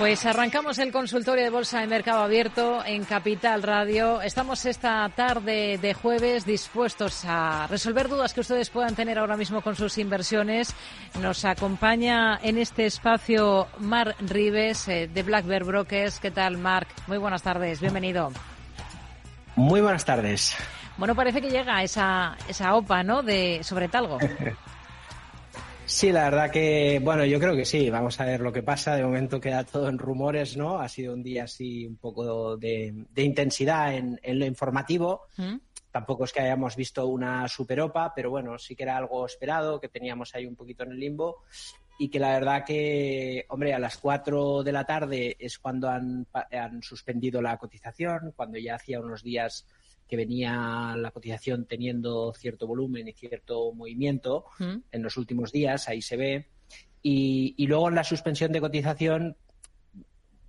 Pues arrancamos el consultorio de Bolsa de Mercado Abierto en Capital Radio. Estamos esta tarde de jueves dispuestos a resolver dudas que ustedes puedan tener ahora mismo con sus inversiones. Nos acompaña en este espacio Mar Rives eh, de Black Bear Brokers. ¿Qué tal, Marc? Muy buenas tardes, bienvenido. Muy buenas tardes. Bueno, parece que llega esa, esa OPA, ¿no? De sobre Talgo. Sí, la verdad que, bueno, yo creo que sí. Vamos a ver lo que pasa. De momento queda todo en rumores, ¿no? Ha sido un día así un poco de, intensidad en, lo informativo. ¿Mm? Tampoco es que hayamos visto una superopa, pero bueno, sí que era algo esperado, que teníamos ahí un poquito en el limbo. Y que la verdad que, hombre, a las 4 de la tarde es cuando han, han suspendido la cotización, cuando ya hacía unos días que venía la cotización teniendo cierto volumen y cierto movimiento mm. en los últimos días, ahí se ve. Y, luego en la suspensión de cotización,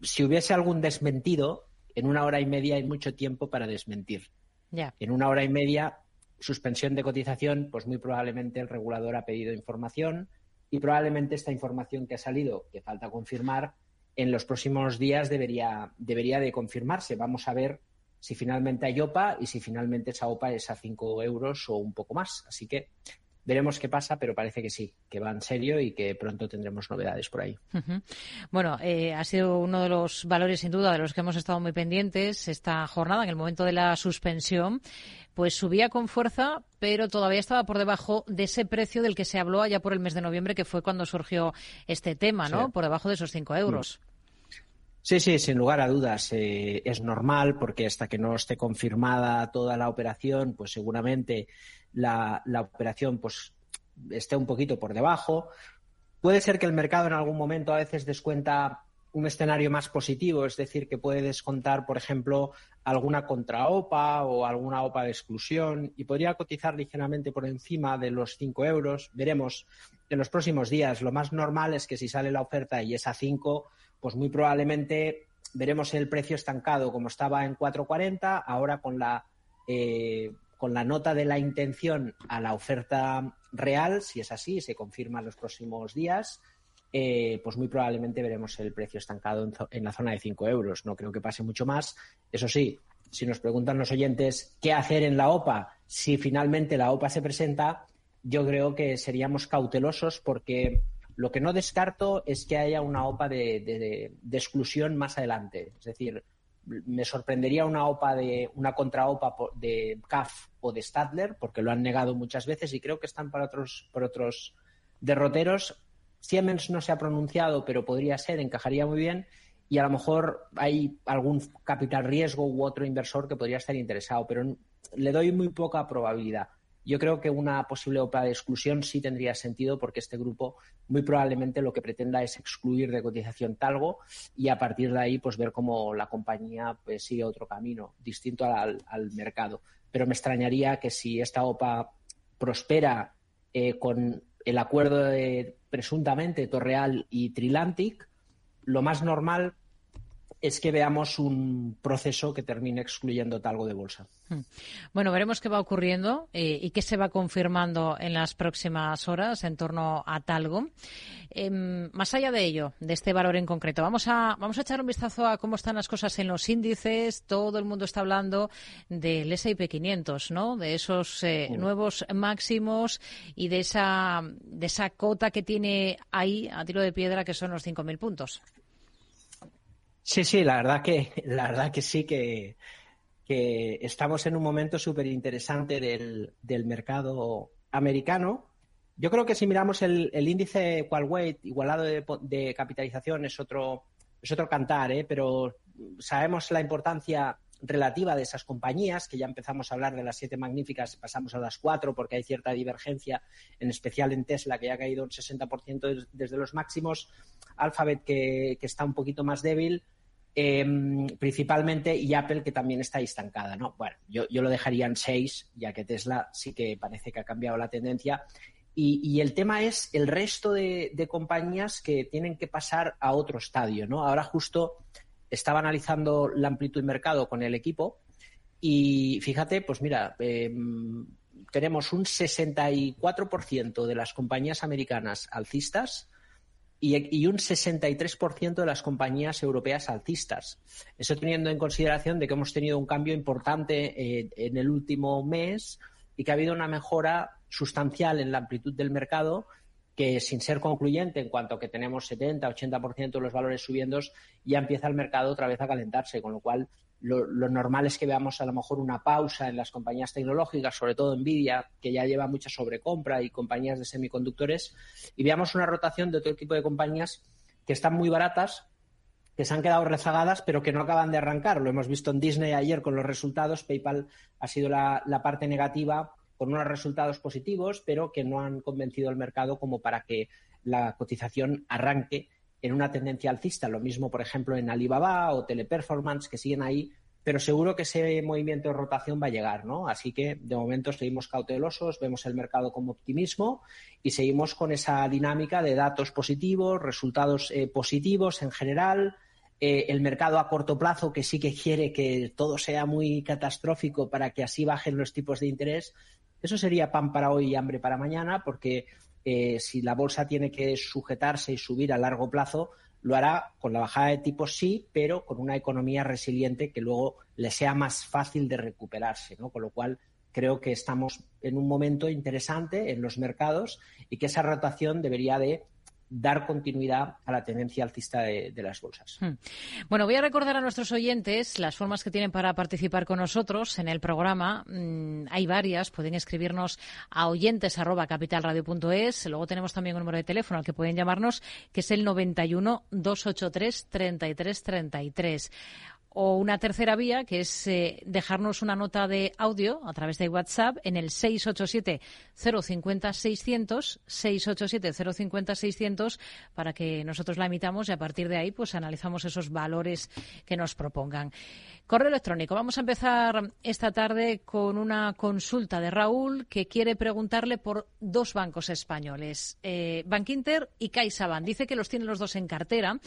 si hubiese algún desmentido, en una hora y media hay mucho tiempo para desmentir. En una hora y media, suspensión de cotización, pues muy probablemente el regulador ha pedido información y probablemente esta información que ha salido, que falta confirmar, en los próximos días debería, debería de confirmarse. Vamos a ver si finalmente hay OPA y si finalmente esa OPA es a 5 euros o un poco más. Así que veremos qué pasa, pero parece que sí, que va en serio y que pronto tendremos novedades por ahí. Bueno, eh, ha sido uno de los valores, sin duda, de los que hemos estado muy pendientes esta jornada, en el momento de la suspensión. Pues subía con fuerza, pero todavía estaba por debajo de ese precio del que se habló allá por el mes de noviembre, que fue cuando surgió este tema, ¿no? Por debajo de esos 5 euros. Mm. Sí, sí, sin lugar a dudas. Eh, es normal porque hasta que no esté confirmada toda la operación, pues seguramente la, operación pues esté un poquito por debajo. Puede ser que el mercado en algún momento a veces descuenta un escenario más positivo, es decir, que puede descontar, por ejemplo, alguna contra-OPA o alguna OPA de exclusión y podría cotizar ligeramente por encima de los 5 euros. Veremos en los próximos días. Lo más normal es que si sale la oferta y es a 5, pues muy probablemente veremos el precio estancado como estaba en 4.40, ahora con la, eh, con la nota de la intención a la oferta real, si es así, se confirma en los próximos días, eh, pues muy probablemente veremos el precio estancado en, la zona de 5 euros. No creo que pase mucho más. Eso sí, si nos preguntan los oyentes qué hacer en la OPA, si finalmente la OPA se presenta, yo creo que seríamos cautelosos porque lo que no descarto es que haya una OPA de, exclusión más adelante. Es decir, me sorprendería una OPA de una contra-OPA de CAF o de Stadler, porque lo han negado muchas veces y creo que están para otros, por otros derroteros. Siemens no se ha pronunciado, pero podría ser, encajaría muy bien. Y a lo mejor hay algún capital riesgo u otro inversor que podría estar interesado, pero le doy muy poca probabilidad. Yo creo que una posible OPA de exclusión sí tendría sentido porque este grupo muy probablemente lo que pretenda es excluir de cotización Talgo y a partir de ahí pues ver cómo la compañía pues, sigue otro camino distinto al, mercado. Pero me extrañaría que si esta OPA prospera eh, con el acuerdo de presuntamente Torreal y Trilantic, lo más normal es que veamos un proceso que termine excluyendo talgo de bolsa. Hmm. Bueno, veremos qué va ocurriendo eh, y qué se va confirmando en las próximas horas en torno a talgo. Em, más allá de ello, de este valor en concreto, vamos a, vamos a echar un vistazo a cómo están las cosas en los índices. Todo el mundo está hablando del S&P 500, ¿no? De esos eh, nuevos máximos y de esa, de esa cota que tiene ahí a tiro de piedra que son los 5.000 puntos. Sí, sí, la verdad que, la verdad que sí que, estamos en un momento súper interesante del, del, mercado americano. Yo creo que si miramos el, el índice Qualweight igualado de, capitalización es otro, es otro cantar, ¿eh? pero sabemos la importancia relativa de esas compañías, que ya empezamos a hablar de las siete magníficas, pasamos a las cuatro porque hay cierta divergencia, en especial en Tesla, que ya ha caído un 60% desde los máximos, Alphabet, que, está un poquito más débil, em, principalmente, y Apple, que también está estancada. ¿no? Bueno, yo, lo dejaría en seis, ya que Tesla sí que parece que ha cambiado la tendencia. Y, el tema es el resto de, de, compañías que tienen que pasar a otro estadio, ¿no? Ahora justo estaba analizando la amplitud de mercado con el equipo y fíjate, pues mira, em, tenemos un 64% de las compañías americanas alcistas, y, un 63% de las compañías europeas alcistas. Eso teniendo en consideración de que hemos tenido un cambio importante eh, en el último mes y que ha habido una mejora sustancial en la amplitud del mercado que sin ser concluyente en cuanto a que tenemos 70, 80% de los valores subiendo, ya empieza el mercado otra vez a calentarse, con lo cual lo, normal es que veamos a lo mejor una pausa en las compañías tecnológicas, sobre todo Nvidia, que ya lleva mucha sobrecompra, y compañías de semiconductores, y veamos una rotación de otro tipo de compañías que están muy baratas, que se han quedado rezagadas, pero que no acaban de arrancar. Lo hemos visto en Disney ayer con los resultados. PayPal ha sido la, la parte negativa con unos resultados positivos, pero que no han convencido al mercado como para que la cotización arranque en una tendencia alcista. Lo mismo, por ejemplo, en Alibaba o Teleperformance, que siguen ahí, pero seguro que ese movimiento de rotación va a llegar, ¿no? Así que, de momento, seguimos cautelosos, vemos el mercado con optimismo y seguimos con esa dinámica de datos positivos, resultados eh, positivos en general, eh, el mercado a corto plazo que sí que quiere que todo sea muy catastrófico para que así bajen los tipos de interés. Eso sería pan para hoy y hambre para mañana, porque eh, si la bolsa tiene que sujetarse y subir a largo plazo, lo hará con la bajada de tipos sí, pero con una economía resiliente que luego le sea más fácil de recuperarse, ¿no? Con lo cual creo que estamos en un momento interesante en los mercados y que esa rotación debería de dar continuidad a la tendencia alcista de, las bolsas. Hmm. Bueno, voy a recordar a nuestros oyentes las formas que tienen para participar con nosotros en el programa. Mm, hay varias, pueden escribirnos a oyentes Luego tenemos también un número de teléfono al que pueden llamarnos, que es el 91 283 3333 o una tercera vía, que es eh, dejarnos una nota de audio a través de WhatsApp en el 687-050-600, 687-050-600, para que nosotros la emitamos y a partir de ahí pues analizamos esos valores que nos propongan. Correo electrónico. Vamos a empezar esta tarde con una consulta de Raúl que quiere preguntarle por dos bancos españoles, eh, Bankinter y CaixaBank. Dice que los tiene los dos en cartera,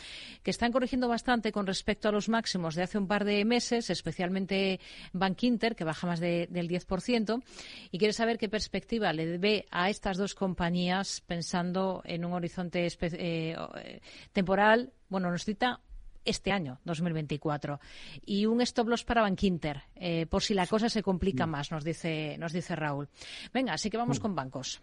que están corrigiendo bastante con respecto a los máximos de hace un par de meses, especialmente Bankinter, que baja más del 10%, y quiere saber qué perspectiva le ve a estas dos compañías pensando en un horizonte eh, temporal. Bueno, nos cita este año, 2024. Y un stop loss para Bankinter, eh, por si la cosa se complica mm. más, nos dice, nos dice Raúl. Venga, así que vamos mm. con bancos.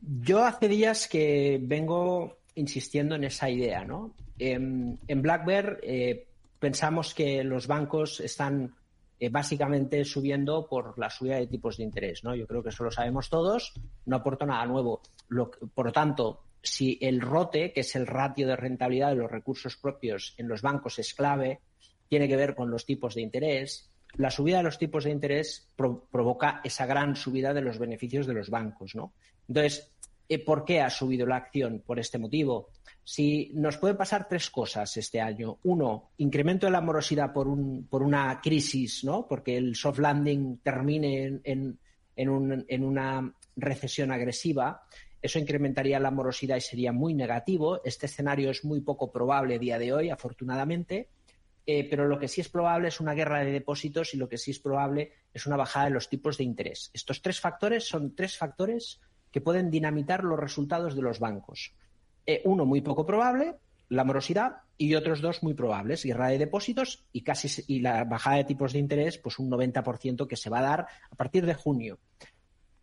Yo hace días que vengo insistiendo en esa idea, ¿no? En, Black Bear eh, pensamos que los bancos están eh, básicamente subiendo por la subida de tipos de interés, ¿no? Yo creo que eso lo sabemos todos, no aporto nada nuevo. por lo tanto, si el ROTE, que es el ratio de rentabilidad de los recursos propios en los bancos, es clave, tiene que ver con los tipos de interés. La subida de los tipos de interés provoca esa gran subida de los beneficios de los bancos, ¿no? Entonces, eh, ¿por qué ha subido la acción? Por este motivo. Si nos pueden pasar tres cosas este año. Uno, incremento de la morosidad por, un, por una crisis, ¿no? Porque el soft landing termine en, en una recesión agresiva. Eso incrementaría la morosidad y sería muy negativo. Este escenario es muy poco probable a día de hoy, afortunadamente. Eh, pero lo que sí es probable es una guerra de depósitos y lo que sí es probable es una bajada de los tipos de interés. Estos tres factores son tres factores que pueden dinamitar los resultados de los bancos. Eh, uno muy poco probable, la morosidad, y otros dos muy probables, guerra de depósitos y casi y la bajada de tipos de interés, pues un 90% que se va a dar a partir de junio.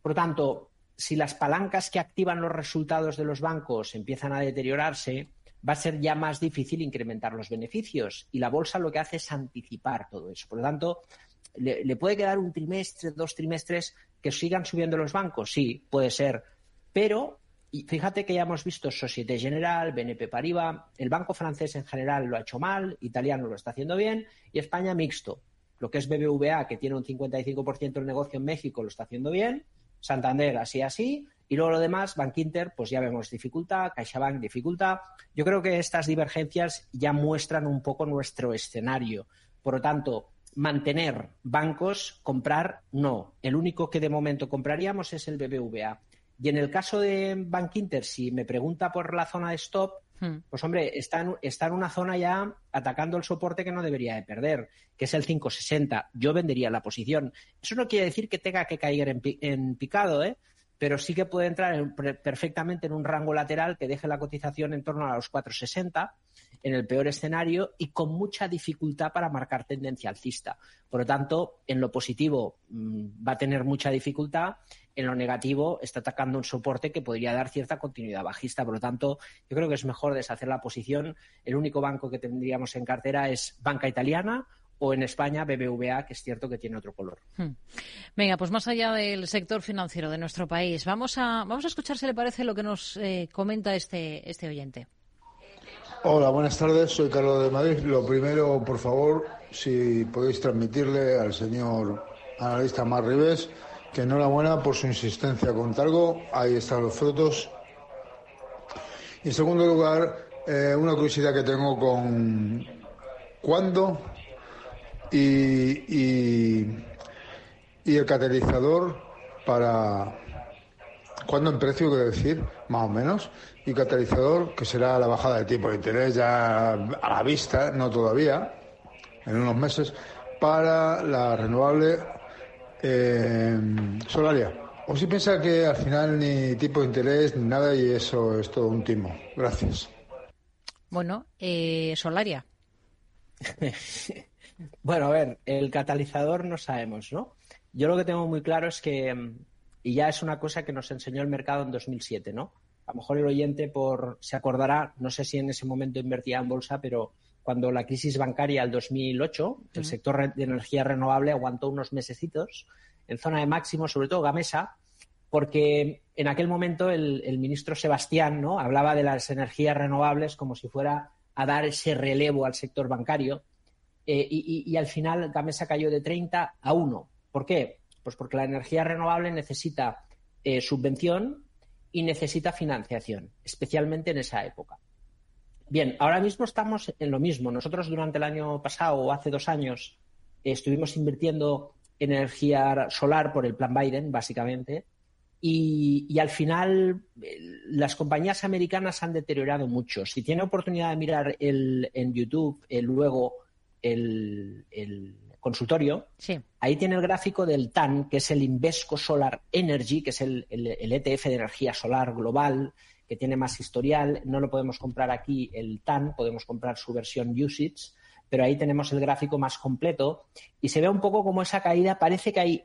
Por lo tanto, si las palancas que activan los resultados de los bancos empiezan a deteriorarse, va a ser ya más difícil incrementar los beneficios. Y la bolsa lo que hace es anticipar todo eso. Por lo tanto, le, puede quedar un trimestre, dos trimestres que sigan subiendo los bancos. Sí, puede ser. Pero fíjate que ya hemos visto Societe General, BNP Paribas, el banco francés en general lo ha hecho mal, italiano lo está haciendo bien y España mixto. Lo que es BBVA, que tiene un 55% del negocio en México, lo está haciendo bien Santander así así, y luego lo demás, Bank Inter, pues ya vemos dificultad, CaixaBank dificultad. Yo creo que estas divergencias ya muestran un poco nuestro escenario. Por lo tanto, mantener bancos, comprar, no. El único que de momento compraríamos es el BBVA. Y en el caso de Bank Inter, si me pregunta por la zona de stop, Hmm. Pues hombre, está en, está en una zona ya atacando el soporte que no debería de perder, que es el 560. Yo vendería la posición. Eso no quiere decir que tenga que caer en, picado, ¿eh? Pero sí que puede entrar perfectamente en un rango lateral que deje la cotización en torno a los 4,60 en el peor escenario y con mucha dificultad para marcar tendencia alcista. Por lo tanto, en lo positivo mm, va a tener mucha dificultad, en lo negativo está atacando un soporte que podría dar cierta continuidad bajista. Por lo tanto, yo creo que es mejor deshacer la posición. El único banco que tendríamos en cartera es Banca Italiana o en España BBVA, que es cierto que tiene otro color. Hmm. Venga, pues más allá del sector financiero de nuestro país, vamos a, vamos a escuchar si le parece lo que nos eh, comenta este, este oyente. Hola, buenas tardes. Soy Carlos de Madrid. Lo primero, por favor, si podéis transmitirle al señor analista Mar Ribes que enhorabuena por su insistencia con Talgo. Ahí están los frutos. Y en segundo lugar, eh, una curiosidad que tengo con cuándo y, y, y el catalizador para cuándo en precio, quiero decir, más o menos, y catalizador, que será la bajada de tipo de interés ya a la vista, no todavía, en unos meses, para la renovable eh, solaria. ¿O si piensa que al final ni tipo de interés ni nada y eso es todo un timo? Gracias. Bueno, eh, solaria. bueno, a ver, el catalizador no sabemos, ¿no? Yo lo que tengo muy claro es que, y ya es una cosa que nos enseñó el mercado en 2007, ¿no? a lo mejor el oyente por, se acordará, no sé si en ese momento invertía en bolsa, pero cuando la crisis bancaria del 2008, el sector de energía renovable aguantó unos mesecitos en zona de máximo, sobre todo Gamesa, porque en aquel momento el, ministro Sebastián ¿no? hablaba de las energías renovables como si fuera a dar ese relevo al sector bancario eh, y, al final Gamesa cayó de 30 a 1. ¿Por qué? Pues porque la energía renovable necesita eh, subvención y necesita financiación, especialmente en esa época. Bien, ahora mismo estamos en lo mismo. Nosotros durante el año pasado o hace dos años estuvimos invirtiendo en energía solar por el plan Biden, básicamente, y, al final las compañías americanas han deteriorado mucho. Si tiene oportunidad de mirar en YouTube luego el, consultorio, ahí tiene el gráfico del TAN, que es el Invesco Solar Energy, que es el, ETF e de energía solar global, que tiene más historial. No lo podemos comprar aquí el TAN, podemos comprar su versión Usage, pero ahí tenemos el gráfico más completo y se ve un poco como esa caída, parece que hay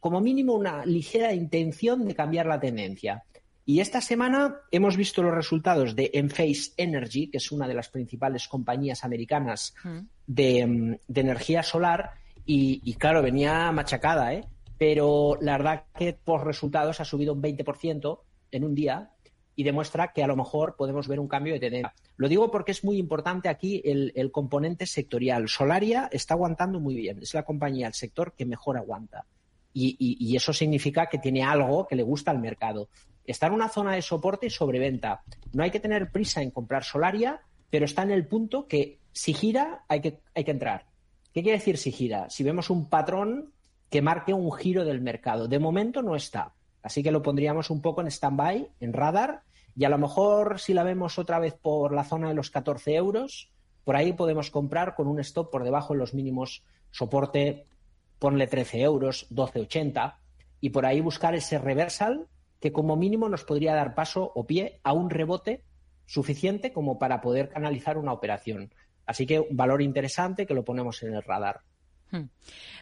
como mínimo una ligera intención de cambiar la tendencia. Y esta semana hemos visto los resultados de Enphase Energy, que es una de las principales compañías americanas mm. de, energía solar, y, claro, venía machacada, ¿eh? Pero la verdad que por resultados ha subido un 20% en un día y demuestra que a lo mejor podemos ver un cambio de tendencia. Lo digo porque es muy importante aquí el, el componente sectorial. Solaria está aguantando muy bien. Es la compañía, el sector que mejor aguanta. Y, eso significa que tiene algo que le gusta al mercado. Está en una zona de soporte y sobreventa. No hay que tener prisa en comprar Solaria, pero está en el punto que si gira hay que, hay que entrar. ¿Qué quiere decir si gira? Si vemos un patrón que marque un giro del mercado. De momento no está. Así que lo pondríamos un poco en stand-by, en radar, y a lo mejor si la vemos otra vez por la zona de los 14 euros, por ahí podemos comprar con un stop por debajo de los mínimos soporte ponle 13 euros, 12,80 y por ahí buscar ese reversal que como mínimo nos podría dar paso o pie a un rebote suficiente como para poder canalizar una operación. Así que un valor interesante que lo ponemos en el radar. Hmm.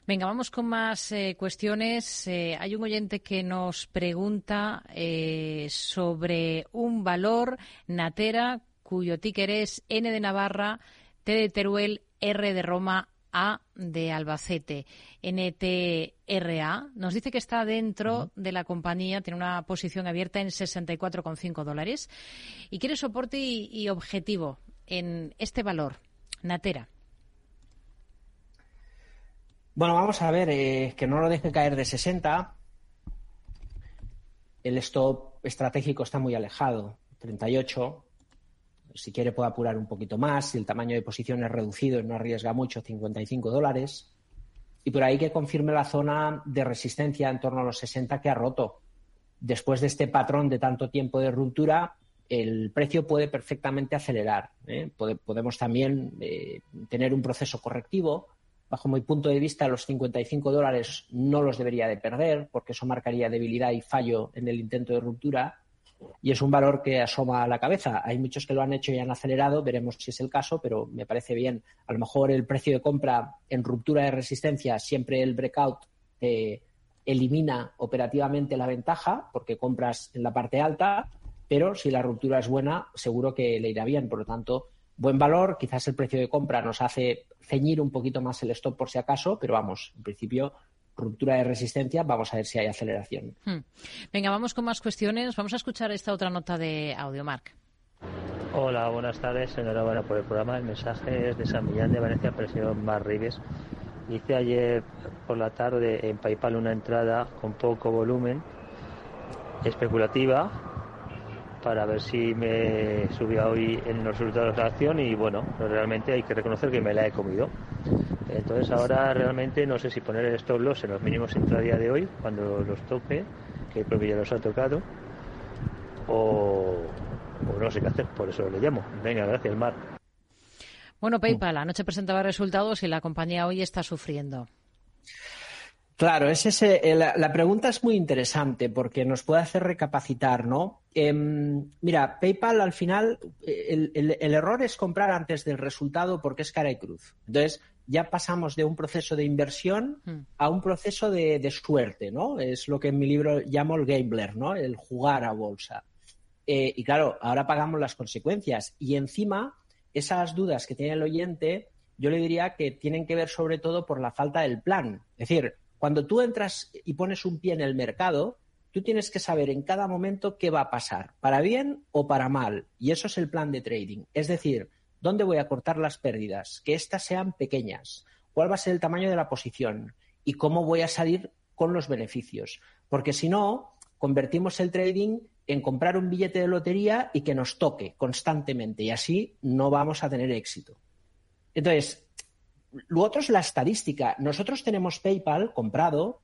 Venga, vamos con más eh, cuestiones. Eh, hay un oyente que nos pregunta eh, sobre un valor Natera cuyo ticker es N de Navarra, T de Teruel, R de Roma, a de Albacete, NTRA, nos dice que está dentro de la compañía, tiene una posición abierta en 64,5 dólares y quiere soporte y, objetivo en este valor, Natera. Bueno, vamos a ver, eh, que no lo deje caer de 60. El stop estratégico está muy alejado, 38 si quiere puede apurar un poquito más, si el tamaño de posición es reducido y no arriesga mucho, 55 dólares. Y por ahí que confirme la zona de resistencia en torno a los 60 que ha roto. Después de este patrón de tanto tiempo de ruptura, el precio puede perfectamente acelerar. ¿eh? podemos también eh, tener un proceso correctivo, bajo mi punto de vista, los 55 dólares no los debería de perder, porque eso marcaría debilidad y fallo en el intento de ruptura. Y es un valor que asoma a la cabeza. Hay muchos que lo han hecho y han acelerado, veremos si es el caso, pero me parece bien. A lo mejor el precio de compra en ruptura de resistencia, siempre el breakout eh, elimina operativamente la ventaja, porque compras en la parte alta, pero si la ruptura es buena, seguro que le irá bien. Por lo tanto, buen valor, quizás el precio de compra nos hace ceñir un poquito más el stop por si acaso, pero vamos, en principio ruptura de resistencia, vamos a ver si hay aceleración. Hmm. Venga, vamos con más cuestiones. Vamos a escuchar esta otra nota de audio, Marc. Hola, buenas tardes. Enhorabuena por el programa. El mensaje es de San Millán de Valencia, presión Mar Rives. Hice ayer por la tarde en PayPal una entrada con poco volumen, especulativa, para ver si me subía hoy en los resultados de la acción y bueno, realmente hay que reconocer que me la he comido. Entonces ahora realmente no sé si poner el stop en los mínimos intradía de hoy, cuando los toque, que creo que ya los ha tocado, o, no sé qué hacer, por eso le llamo. Venga, gracias, Mar. Bueno, PayPal anoche presentaba resultados y la compañía hoy está sufriendo. Claro, es ese, eh, la, pregunta es muy interesante porque nos puede hacer recapacitar, ¿no? Em, mira, PayPal al final, el, error es comprar antes del resultado porque es cara y cruz. Entonces, ya pasamos de un proceso de inversión hmm. a un proceso de, suerte, ¿no? Es lo que en mi libro llamo el gambler, ¿no? El jugar a bolsa. Eh, y claro, ahora pagamos las consecuencias. Y encima, esas dudas que tiene el oyente, yo le diría que tienen que ver sobre todo por la falta del plan. Es decir, cuando tú entras y pones un pie en el mercado, tú tienes que saber en cada momento qué va a pasar, para bien o para mal. Y eso es el plan de trading. Es decir, ¿dónde voy a cortar las pérdidas? Que éstas sean pequeñas. ¿Cuál va a ser el tamaño de la posición? ¿Y cómo voy a salir con los beneficios? Porque si no, convertimos el trading en comprar un billete de lotería y que nos toque constantemente. Y así no vamos a tener éxito. Entonces, lo otro es la estadística. Nosotros tenemos PayPal comprado,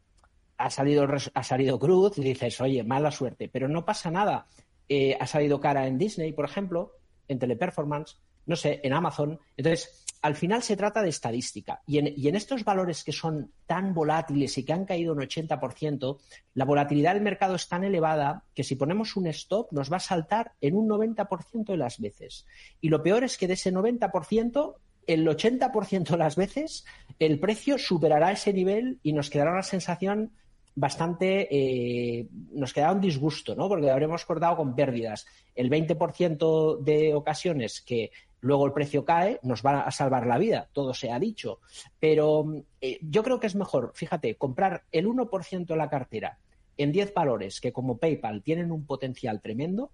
ha salido, ha salido cruz y dices, oye, mala suerte, pero no pasa nada. Eh, ha salido cara en Disney, por ejemplo, en Teleperformance, no sé, en Amazon. Entonces, al final se trata de estadística. Y en, y en estos valores que son tan volátiles y que han caído un 80%, la volatilidad del mercado es tan elevada que si ponemos un stop nos va a saltar en un 90% de las veces. Y lo peor es que de ese 90%, el 80% de las veces el precio superará ese nivel y nos quedará una sensación bastante, eh, nos quedará un disgusto, ¿no? Porque habremos cortado con pérdidas. El 20% de ocasiones que luego el precio cae nos va a salvar la vida, todo se ha dicho. Pero eh, yo creo que es mejor, fíjate, comprar el 1% de la cartera en 10 valores que como PayPal tienen un potencial tremendo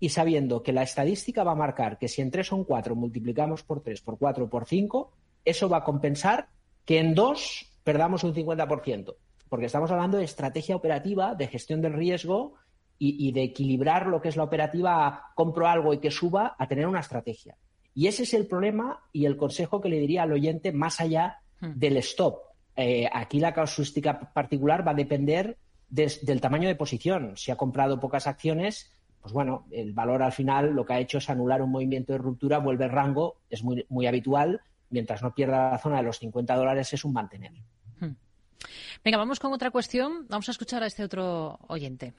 y sabiendo que la estadística va a marcar que si en 3 o en 4 multiplicamos por 3, por 4, por 5, eso va a compensar que en 2 perdamos un 50%, porque estamos hablando de estrategia operativa, de gestión del riesgo y, de equilibrar lo que es la operativa a compro algo y que suba a tener una estrategia. Y ese es el problema y el consejo que le diría al oyente más allá hmm. del stop. Eh, aquí la casuística particular va a depender del tamaño de posición. Si ha comprado pocas acciones, pues bueno, el valor al final lo que ha hecho es anular un movimiento de ruptura, vuelve el rango, es muy, muy habitual, mientras no pierda la zona de los 50 dólares es un mantener. Hmm. Venga, vamos con otra cuestión. Vamos a escuchar a este otro oyente.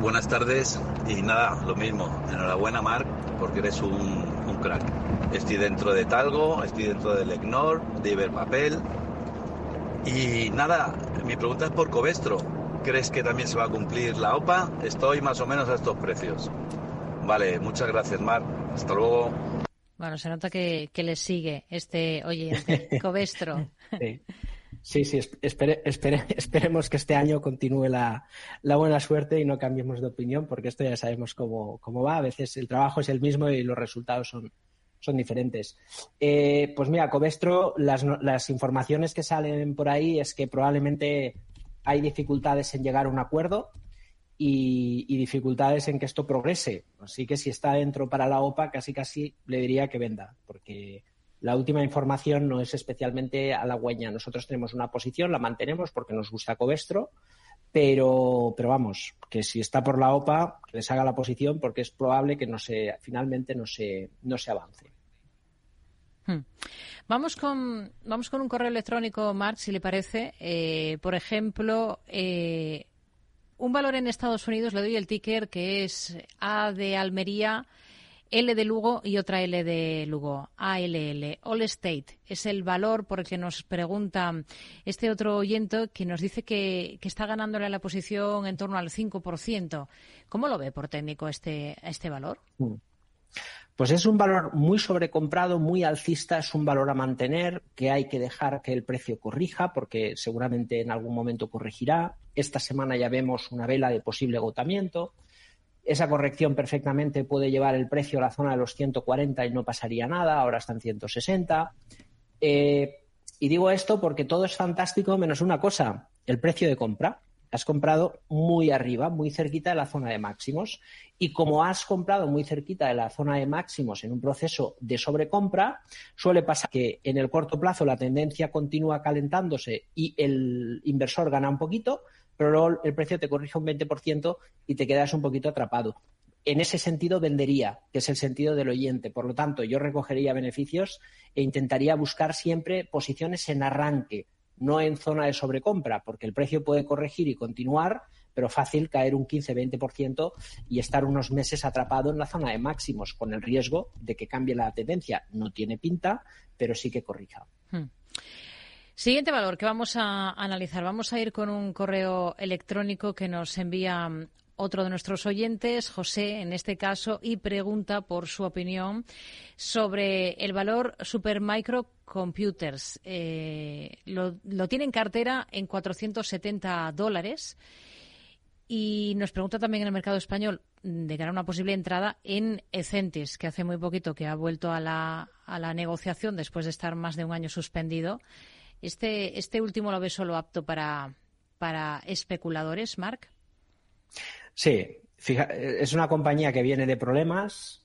Buenas tardes y nada, lo mismo. Enhorabuena, Marc, porque eres un, un crack. Estoy dentro de Talgo, estoy dentro del EGNOR, de Iberpapel. Y nada, mi pregunta es por Covestro ¿Crees que también se va a cumplir la OPA? Estoy más o menos a estos precios. Vale, muchas gracias, Mar. Hasta luego. Bueno, se nota que, que le sigue este oyente, Covestro. Sí, sí, esperemos que este año continúe la, buena suerte y no cambiemos de opinión, porque esto ya sabemos cómo, cómo va. A veces el trabajo es el mismo y los resultados son, son diferentes. Eh, pues mira, Covestro, las, las informaciones que salen por ahí es que probablemente hay dificultades en llegar a un acuerdo y, dificultades en que esto progrese. Así que si está dentro para la OPA, casi casi le diría que venda, porque la última información no es especialmente halagüeña. Nosotros tenemos una posición, la mantenemos porque nos gusta Covestro, pero, pero vamos, que si está por la OPA, que les haga la posición porque es probable que no se, finalmente no se, no se avance. Hmm. Vamos con, vamos con un correo electrónico, Mark, si le parece. Eh, por ejemplo, eh, un valor en Estados Unidos, le doy el ticker, que es A de Almería, L de Lugo y otra L de Lugo, ALL, All State. Es el valor por el que nos pregunta este otro oyente que nos dice que, está ganándole la posición en torno al 5%. ¿Cómo lo ve por técnico este, este valor? Hmm. Pues es un valor muy sobrecomprado, muy alcista, es un valor a mantener, que hay que dejar que el precio corrija, porque seguramente en algún momento corregirá. Esta semana ya vemos una vela de posible agotamiento. Esa corrección perfectamente puede llevar el precio a la zona de los 140 y no pasaría nada, ahora está en 160. Eh, y digo esto porque todo es fantástico menos una cosa, el precio de compra has comprado muy arriba, muy cerquita de la zona de máximos. Y como has comprado muy cerquita de la zona de máximos en un proceso de sobrecompra, suele pasar que en el corto plazo la tendencia continúa calentándose y el inversor gana un poquito, pero luego el precio te corrige un 20% y te quedas un poquito atrapado. En ese sentido vendería, que es el sentido del oyente. Por lo tanto, yo recogería beneficios e intentaría buscar siempre posiciones en arranque, no en zona de sobrecompra, porque el precio puede corregir y continuar, pero fácil caer un 15-20% y estar unos meses atrapado en la zona de máximos, con el riesgo de que cambie la tendencia. No tiene pinta, pero sí que corrija. Hmm. Siguiente valor que vamos a analizar. Vamos a ir con un correo electrónico que nos envía otro de nuestros oyentes, José, en este caso, y pregunta por su opinión sobre el valor Supermicro Computers. Eh, lo, tiene en cartera en 470 dólares. Y nos pregunta también en el mercado español de cara a una posible entrada en Ecentis, que hace muy poquito que ha vuelto a la, a la negociación después de estar más de un año suspendido. Este, este último lo ve solo apto para, para especuladores, Marc. Sí, es una compañía que viene de problemas.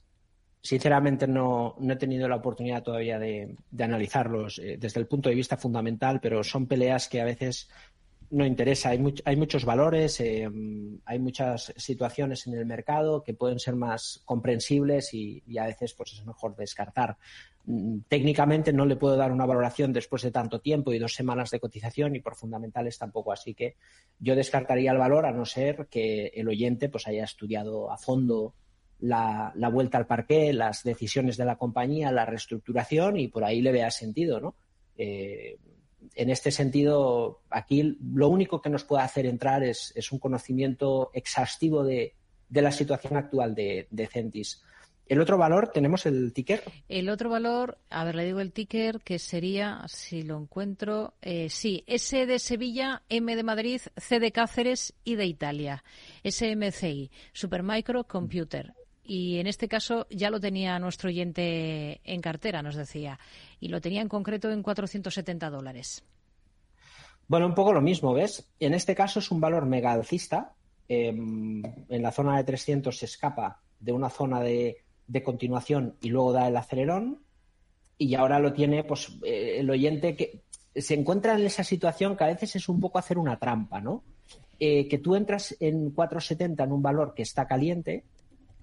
Sinceramente no, he tenido la oportunidad todavía de, analizarlos eh, desde el punto de vista fundamental, pero son peleas que a veces no interesa. Hay, hay muchos valores, eh, hay muchas situaciones en el mercado que pueden ser más comprensibles y, y, a veces pues es mejor descartar. Mm, técnicamente no le puedo dar una valoración después de tanto tiempo y dos semanas de cotización y por fundamentales tampoco. Así que yo descartaría el valor a no ser que el oyente pues haya estudiado a fondo la, vuelta al parque, las decisiones de la compañía, la reestructuración y por ahí le vea sentido, ¿no? Eh, en este sentido, aquí lo único que nos puede hacer entrar es, un conocimiento exhaustivo de, la situación actual de Centis. El otro valor, tenemos el ticker. El otro valor, a ver, le digo el ticker, que sería, si lo encuentro, eh, sí, S de Sevilla, M de Madrid, C de Cáceres y de Italia. SMCI, Supermicro Computer. Y en este caso ya lo tenía nuestro oyente en cartera, nos decía. Y lo tenía en concreto en 470 dólares. Bueno, un poco lo mismo, ¿ves? En este caso es un valor mega alcista. Em, en la zona de 300 se escapa de una zona de de continuación y luego da el acelerón y ahora lo tiene pues eh, el oyente que se encuentra en esa situación que a veces es un poco hacer una trampa, ¿no? Eh, que tú entras en 470 en un valor que está caliente,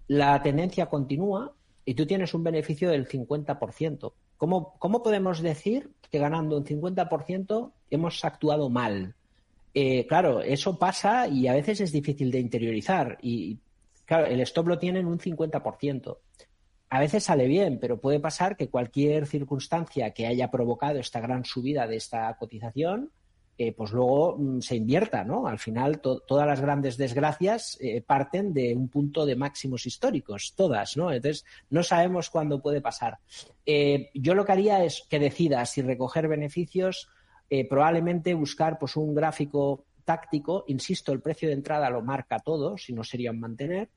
la tendencia continúa y tú tienes un beneficio del 50%. ¿Cómo, cómo podemos decir que ganando un 50% hemos actuado mal? Eh, claro, eso pasa y a veces es difícil de interiorizar y Claro, el stop lo tienen un 50%. A veces sale bien, pero puede pasar que cualquier circunstancia que haya provocado esta gran subida de esta cotización, eh, pues luego mm, se invierta, ¿no? Al final, todas las grandes desgracias eh, parten de un punto de máximos históricos, todas, ¿no? Entonces, no sabemos cuándo puede pasar. Eh, yo lo que haría es que decida si recoger beneficios, probablemente buscar pues un gráfico táctico, insisto, el precio de entrada lo marca todo, si no sería mantener,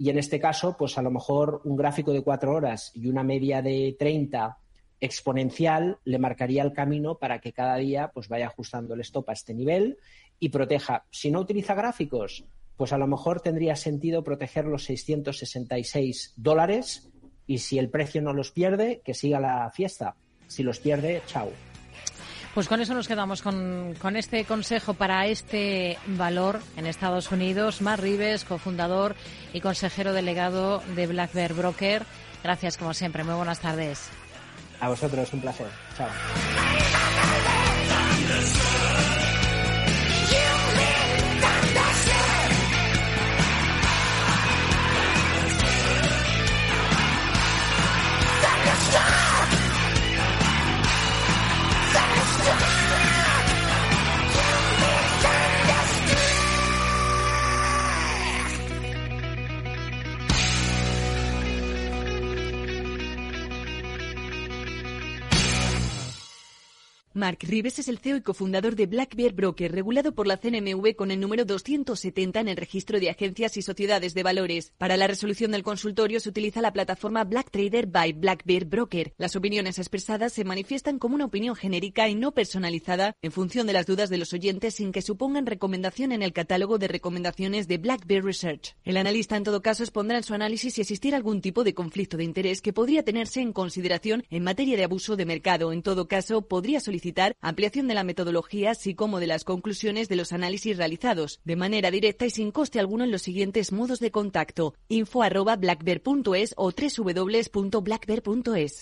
y en este caso, pues a lo mejor un gráfico de cuatro horas y una media de 30 exponencial le marcaría el camino para que cada día pues vaya ajustando el stop a este nivel y proteja. Si no utiliza gráficos, pues a lo mejor tendría sentido proteger los 666 dólares y si el precio no los pierde, que siga la fiesta. Si los pierde, chao. Pues con eso nos quedamos con, este consejo para este valor en Estados Unidos. Mar Rives, cofundador y consejero delegado de Black Bear Broker. Gracias, como siempre. Muy buenas tardes. A vosotros, un placer. Chao. Mark Rives es el CEO y cofundador de Black Bear Broker, regulado por la CNMV con el número 270 en el registro de agencias y sociedades de valores. Para la resolución del consultorio se utiliza la plataforma Black Trader by Black Bear Broker. Las opiniones expresadas se manifiestan como una opinión genérica y no personalizada en función de las dudas de los oyentes sin que supongan recomendación en el catálogo de recomendaciones de Black Bear Research. El analista en todo caso expondrá en su análisis si existiera algún tipo de conflicto de interés que podría tenerse en consideración en materia de abuso de mercado. En todo caso, podría solicitar ampliación de la metodología, así como de las conclusiones de los análisis realizados, de manera directa y sin coste alguno en los siguientes modos de contacto: info arroba o www.blackbear.es.